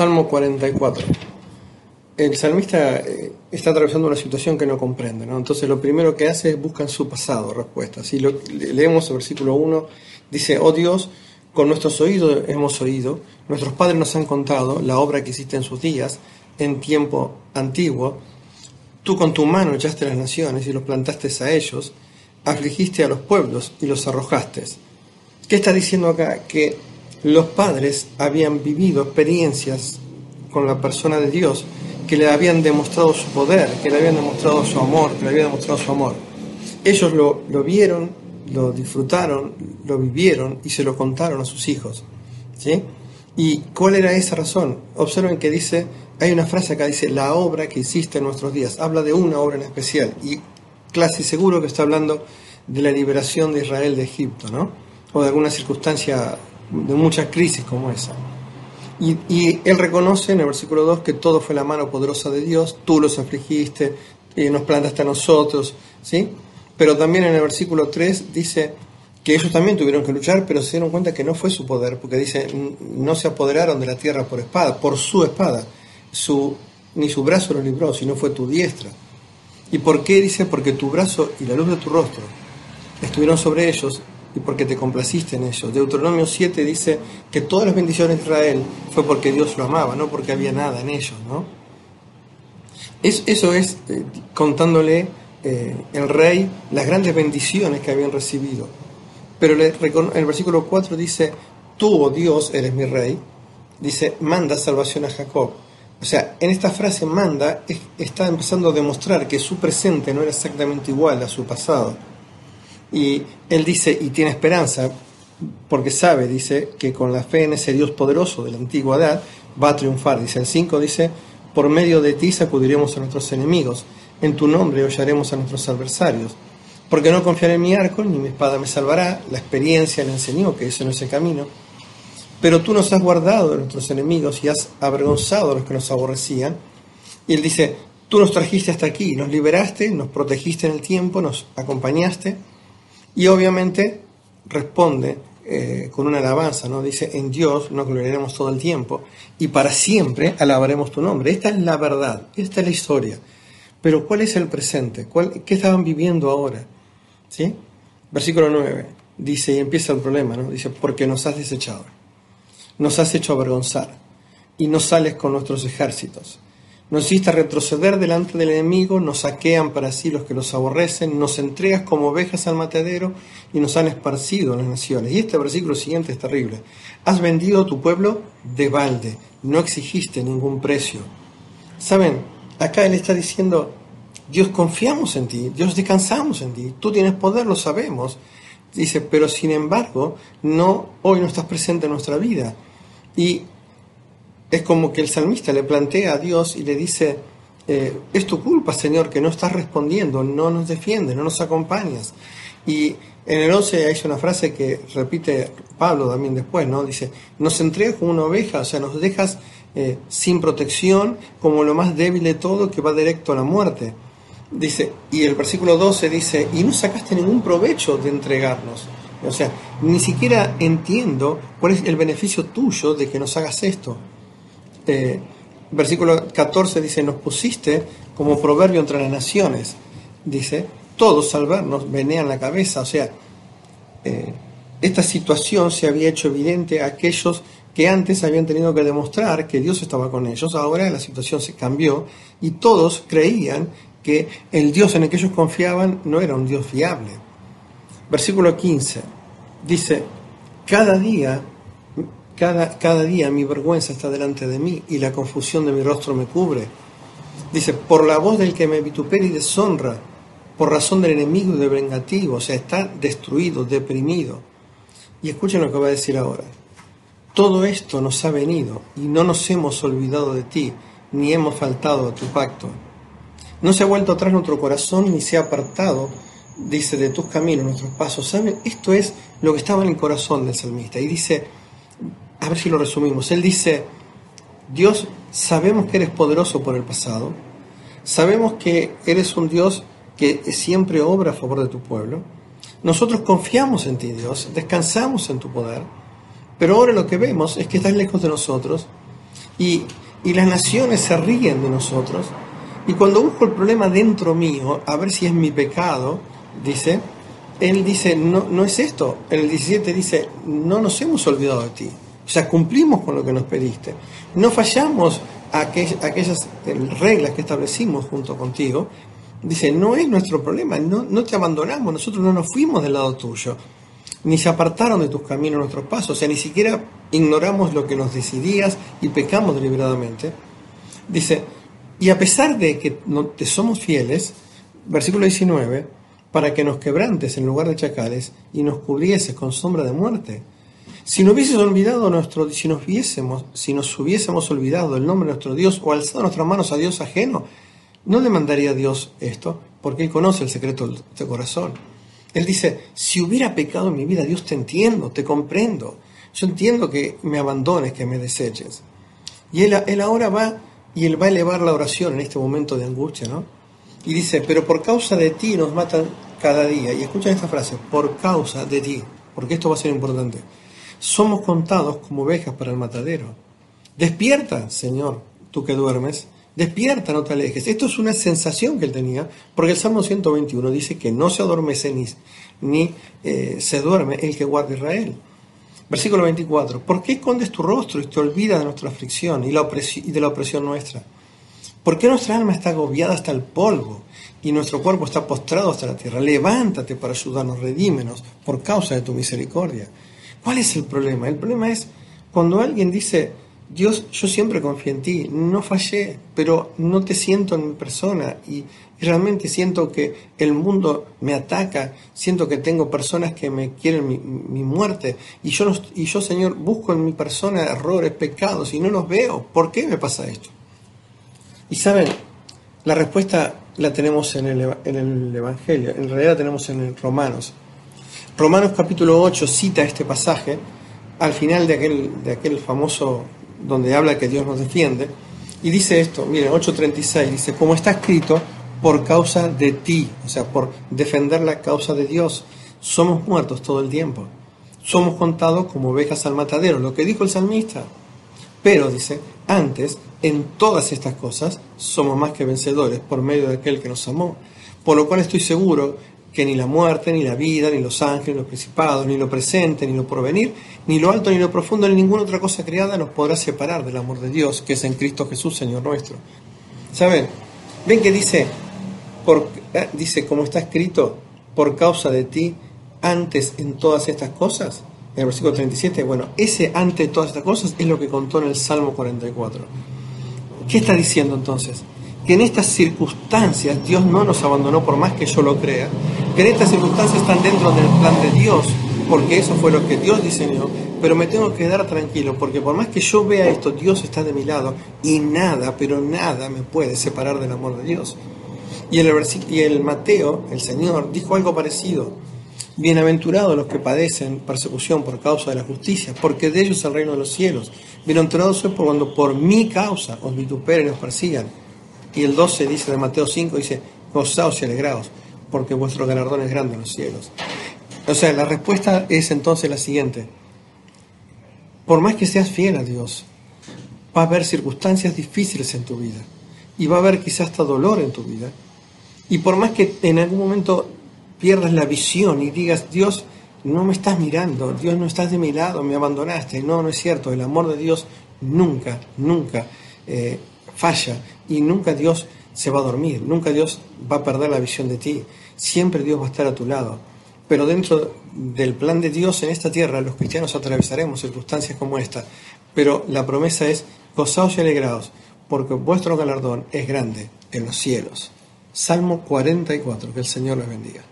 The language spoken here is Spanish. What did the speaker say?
Salmo 44. El salmista eh, está atravesando una situación que no comprende, ¿no? Entonces lo primero que hace es buscar su pasado respuestas. Si leemos el versículo 1, dice, oh Dios, con nuestros oídos hemos oído, nuestros padres nos han contado la obra que hiciste en sus días, en tiempo antiguo. Tú con tu mano echaste las naciones y los plantaste a ellos, afligiste a los pueblos y los arrojaste. ¿Qué está diciendo acá? Que los padres habían vivido experiencias con la persona de Dios que le habían demostrado su poder, que le habían demostrado su amor, que le habían demostrado su amor. Ellos lo, lo vieron, lo disfrutaron, lo vivieron y se lo contaron a sus hijos. ¿sí? ¿Y cuál era esa razón? Observen que dice, hay una frase acá, dice, la obra que hiciste en nuestros días. Habla de una obra en especial. Y casi seguro que está hablando de la liberación de Israel de Egipto, ¿no? O de alguna circunstancia de mucha crisis como esa. Y, él reconoce en el versículo 2 que todo fue la mano poderosa de Dios, tú los afligiste, y nos plantaste a nosotros, ¿sí? Pero también en el versículo 3 dice que ellos también tuvieron que luchar, pero se dieron cuenta que no fue su poder, porque dice, no se apoderaron de la tierra por espada, por su espada, su, ni su brazo lo libró, sino fue tu diestra. ¿Y por qué? Dice, porque tu brazo y la luz de tu rostro estuvieron sobre ellos y porque te complaciste en ellos. Deuteronomio 7 dice que todas las bendiciones de Israel fue porque Dios lo amaba, no porque había nada en ellos. ¿no? eso es eh, contándole eh, el rey las grandes bendiciones que habían recibido. Pero el versículo 4 dice, tú, oh Dios, eres mi rey. Dice, manda salvación a Jacob. O sea, en esta frase manda está empezando a demostrar que su presente no era exactamente igual a su pasado y él dice, y tiene esperanza, porque sabe, dice, que con la fe en ese Dios poderoso de la antigüedad va a triunfar. Dice el 5, dice, por medio de ti sacudiremos a nuestros enemigos, en tu nombre hollaremos a nuestros adversarios. Porque no confiaré en mi arco, ni mi espada me salvará, la experiencia le enseñó que ese no es el camino. Pero tú nos has guardado de nuestros enemigos y has avergonzado a los que nos aborrecían. Y él dice, tú nos trajiste hasta aquí, nos liberaste, nos protegiste en el tiempo, nos acompañaste y obviamente responde eh, con una alabanza, ¿no? Dice, en Dios nos gloriaremos todo el tiempo y para siempre alabaremos tu nombre. Esta es la verdad, esta es la historia. Pero ¿cuál es el presente? ¿Cuál, ¿Qué estaban viviendo ahora? ¿Sí? Versículo 9 dice, y empieza el problema, ¿no? Dice, porque nos has desechado, nos has hecho avergonzar y no sales con nuestros ejércitos nos hiciste retroceder delante del enemigo, nos saquean para sí los que los aborrecen, nos entregas como ovejas al matadero y nos han esparcido en las naciones. Y este versículo siguiente es terrible. Has vendido a tu pueblo de balde, no exigiste ningún precio. Saben, acá él está diciendo, Dios confiamos en ti, Dios descansamos en ti, tú tienes poder, lo sabemos. Dice, pero sin embargo, no, hoy no estás presente en nuestra vida. Y es como que el salmista le plantea a Dios y le dice, eh, es tu culpa, Señor, que no estás respondiendo, no nos defiendes, no nos acompañas. Y en el 11 hay una frase que repite Pablo también después, ¿no? Dice, nos entregas como una oveja, o sea, nos dejas eh, sin protección, como lo más débil de todo, que va directo a la muerte. Dice, y el versículo 12 dice, y no sacaste ningún provecho de entregarnos. O sea, ni siquiera entiendo cuál es el beneficio tuyo de que nos hagas esto. Este, versículo 14 dice, nos pusiste como proverbio entre las naciones. Dice, todos al vernos la cabeza. O sea, eh, esta situación se había hecho evidente a aquellos que antes habían tenido que demostrar que Dios estaba con ellos. Ahora la situación se cambió y todos creían que el Dios en el que ellos confiaban no era un Dios fiable. Versículo 15 dice, cada día cada, día mi vergüenza está delante de mí y la confusión de mi rostro me cubre. Dice, por la voz del que me vitupera y deshonra, por razón del enemigo y del vengativo, o sea, está destruido, deprimido. Y escuchen lo que va a decir ahora. Todo esto nos ha venido y no nos hemos olvidado de ti, ni hemos faltado a tu pacto. No se ha vuelto atrás nuestro corazón, ni se ha apartado, dice, de tus caminos, nuestros pasos. ¿Saben? Esto es lo que estaba en el corazón del salmista. Y dice, a ver si lo resumimos. Él dice, Dios, sabemos que eres poderoso por el pasado, sabemos que eres un Dios que siempre obra a favor de tu pueblo, nosotros confiamos en ti, Dios, descansamos en tu poder, pero ahora lo que vemos es que estás lejos de nosotros Y, y las naciones se ríen de nosotros. Y cuando busco el problema dentro mío, a ver si es mi pecado, dice, él dice, no, no es esto. En el 17 dice, no nos hemos olvidado de ti. O sea, cumplimos con lo que nos pediste. No fallamos a aquellas reglas que establecimos junto contigo. Dice, no es nuestro problema, no, no te abandonamos, nosotros no nos fuimos del lado tuyo, ni se apartaron de tus caminos nuestros pasos, o sea, ni siquiera ignoramos lo que nos decidías y pecamos deliberadamente. Dice, y a pesar de que no te somos fieles, versículo 19, para que nos quebrantes en lugar de chacales y nos cubrieses con sombra de muerte. Si nos hubiésemos, olvidado el nombre de nuestro Dios o alzado nuestras manos a Dios ajeno, no le mandaría a Dios esto, porque Él conoce el secreto de tu corazón. Él dice, si hubiera pecado en mi vida, Dios te entiendo, te comprendo. Yo entiendo que me abandones, que me deseches. Y él, ahora va y él va a elevar la oración en este momento de angustia, ¿no? Y dice, pero por causa de ti nos matan cada día. Y escuchen esta frase, por causa de ti, porque esto va a ser importante. Somos contados como ovejas para el matadero. Despierta, Señor, tú que duermes. Despierta, no te alejes. Esto es una sensación que él tenía, porque el Salmo 121 dice que no se adormece ni, eh, se duerme el que guarda Israel. Versículo 24. ¿Por qué escondes tu rostro y te olvidas de nuestra aflicción y, y de la opresión nuestra? ¿Por qué nuestra alma está agobiada hasta el polvo y nuestro cuerpo está postrado hasta la tierra? Levántate para ayudarnos, redímenos por causa de tu misericordia. ¿Cuál es el problema? El problema es cuando alguien dice, Dios, yo siempre confío en ti, no fallé, pero no te siento en mi persona y, realmente siento que el mundo me ataca, siento que tengo personas que me quieren mi, muerte y yo, y yo, Señor, busco en mi persona errores, pecados y no los veo. ¿Por qué me pasa esto? Y saben, la respuesta la tenemos en el, en el Evangelio, en realidad la tenemos en el Romanos. Romanos capítulo 8 cita este pasaje al final de aquel, de aquel famoso donde habla que Dios nos defiende, y dice esto, miren, 8.36, dice, como está escrito, por causa de ti, o sea, por defender la causa de Dios, somos muertos todo el tiempo, somos contados como ovejas al matadero, lo que dijo el salmista. Pero, dice, antes, en todas estas cosas, somos más que vencedores por medio de aquel que nos amó, por lo cual estoy seguro que ni la muerte, ni la vida, ni los ángeles, ni los principados, ni lo presente, ni lo porvenir, ni lo alto, ni lo profundo, ni ninguna otra cosa creada nos podrá separar del amor de Dios, que es en Cristo Jesús, Señor nuestro. ¿Saben? Ven que dice, eh, dice, como está escrito, por causa de ti, antes en todas estas cosas. En el versículo 37, bueno, ese antes de todas estas cosas es lo que contó en el Salmo 44. ¿Qué está diciendo entonces? Que en estas circunstancias Dios no nos abandonó por más que yo lo crea, que en estas circunstancias están dentro del plan de Dios, porque eso fue lo que Dios diseñó, pero me tengo que quedar tranquilo, porque por más que yo vea esto, Dios está de mi lado y nada, pero nada me puede separar del amor de Dios. Y el, y el Mateo, el Señor, dijo algo parecido. Bienaventurados los que padecen persecución por causa de la justicia, porque de ellos es el reino de los cielos. Bienaventurados sois por cuando por mi causa os vituperen y os persigan y el 12 dice de Mateo 5, dice, gozaos y alegraos, porque vuestro galardón es grande en los cielos. O sea, la respuesta es entonces la siguiente. Por más que seas fiel a Dios, va a haber circunstancias difíciles en tu vida. Y va a haber quizás hasta dolor en tu vida. Y por más que en algún momento pierdas la visión y digas, Dios, no me estás mirando, Dios no estás de mi lado, me abandonaste. No, no es cierto. El amor de Dios nunca, nunca eh, falla y nunca Dios se va a dormir, nunca Dios va a perder la visión de ti, siempre Dios va a estar a tu lado. Pero dentro del plan de Dios en esta tierra, los cristianos atravesaremos circunstancias como esta, pero la promesa es gozaos y alegraos, porque vuestro galardón es grande en los cielos. Salmo 44, que el Señor les bendiga.